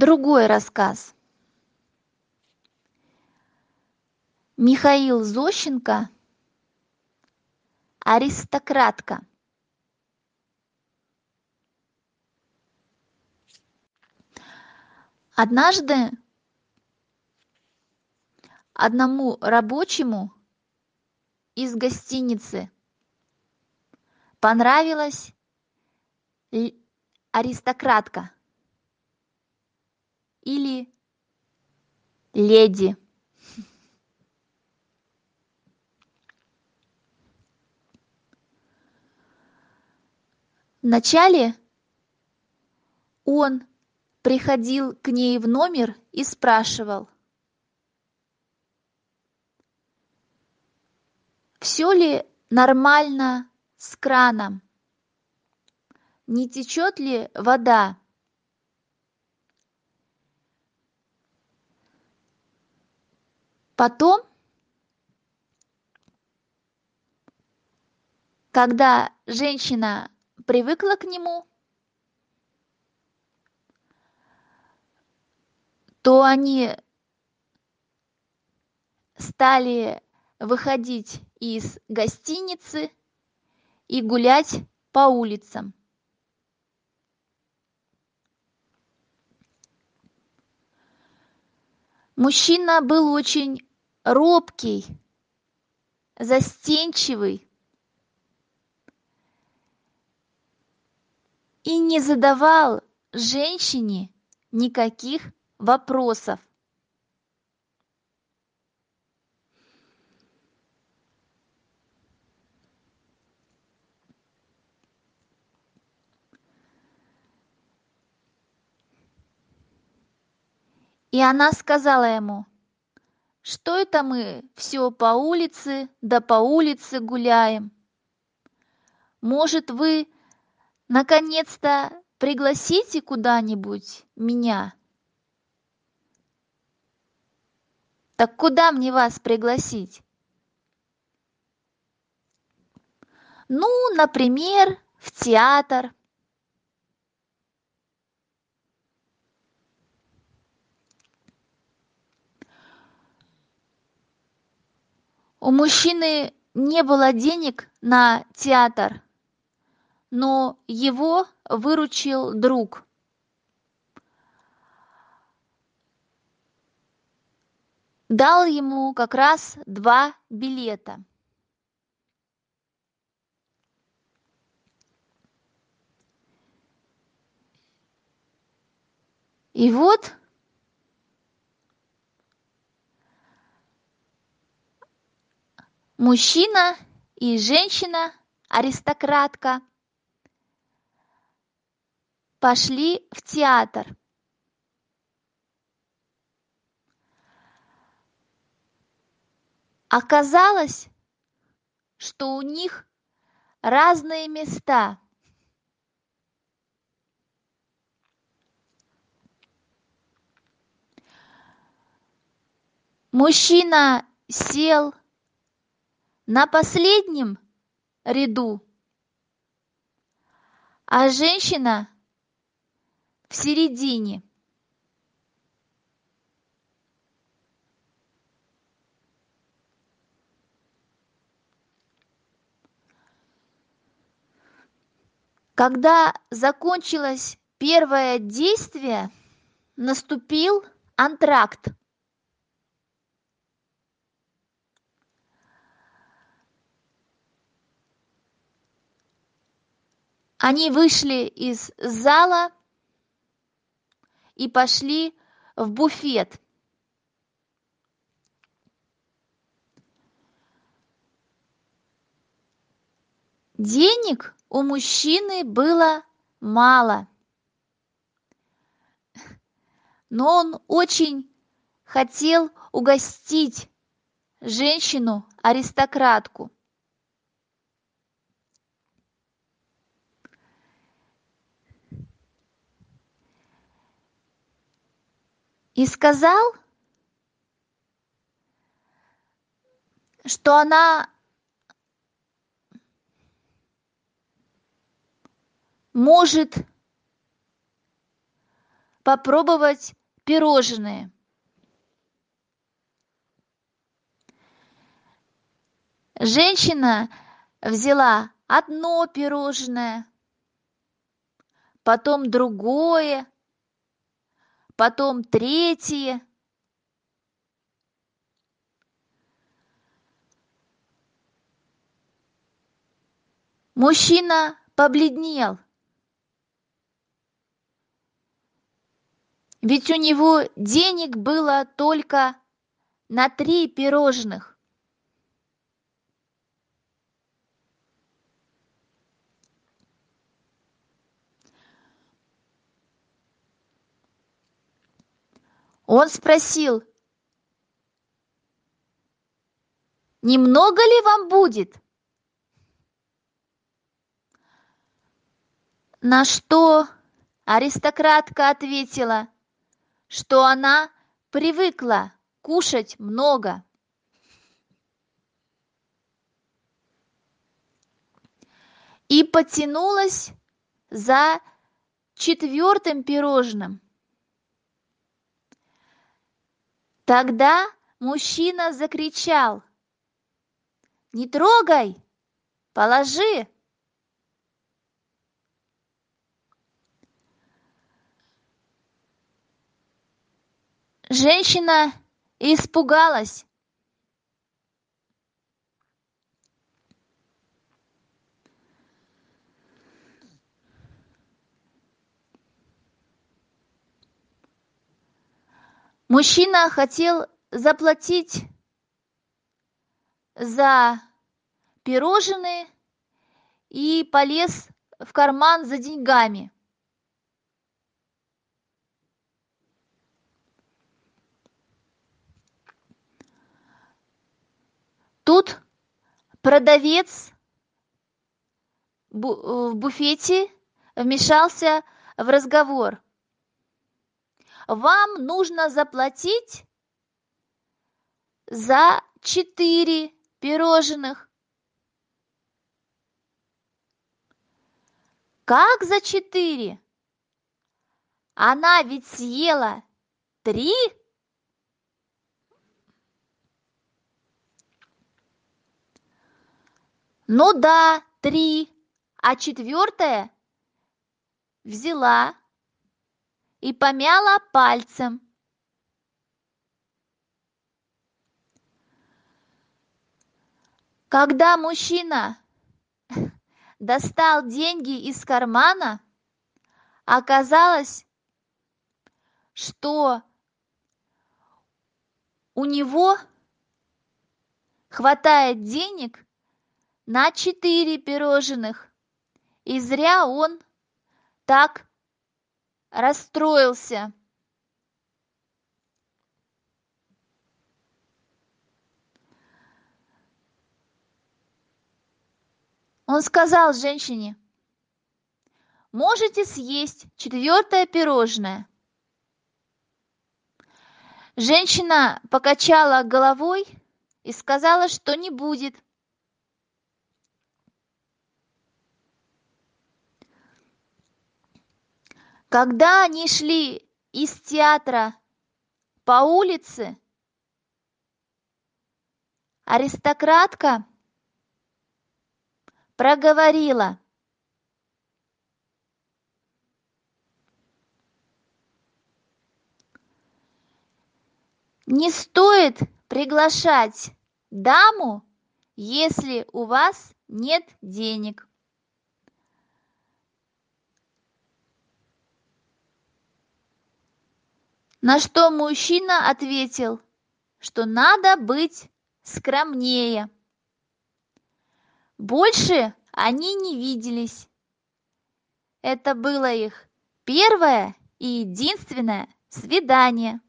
другой рассказ. Михаил зощенко аристократка. Однажды одному рабочему из гостиницы понравилась аристократка или леди. Вначале он приходил к ней в номер и спрашивал все ли нормально с краном? Не течет ли вода потом когда женщина привыкла к нему то они стали выходить из гостиницы и гулять по улицам. Мужчина был очень робкий застенчивый и не задавал женщине никаких вопросов. И она сказала ему что это мы все по улице да по улице гуляем? Может вы наконец-то пригласите куда-нибудь меня? Так куда мне вас пригласить? Ну например в театр у мужчины не было денег на театр но его выручил друг. Дал ему как раз два билета. И вот мужчина и женщина аристократка пошли в театр. Оказалось что у них разные места. Мужчина сел на последнем ряду. А женщина в середине. Когда закончилось первое действие наступил антракт они вышли из зала и пошли в буфет. Денег у мужчины было мало но он очень хотел угостить женщину и сказал что она может попробовать пирожные. Женщина взяла одно пирожное, потом другое, потом третье. Мужчина побледнел. Ведь у него денег было только на три пирожных. Он спросил, «Немного ли вам будет?» На что аристократка ответила, что она привыкла кушать много. И потянулась за четвертым пирожным. Тогда мужчина закричал, «Не трогай! Положи!» Женщина испугалась. Мужчина хотел заплатить за пирожные и полез в карман за деньгами. Тут продавец в буфете вмешался в разговор вам нужно заплатить за четыре пирожных. Как за четыре? Она ведь съела три? Ну да, три. А четвертое взяла и помяла пальцем. Когда мужчина достал деньги из кармана, оказалось, что у него хватает денег на четыре пирожных, и зря он так расстроился. Он сказал женщине можете съесть четвертое пирожное женщина покачала головой и сказала что не будет Когда они шли из театра по улице, аристократка проговорила. Не стоит приглашать даму, если у вас нет денег. На что мужчина ответил, что надо быть скромнее. Больше они не виделись. Это было их первое и единственное свидание.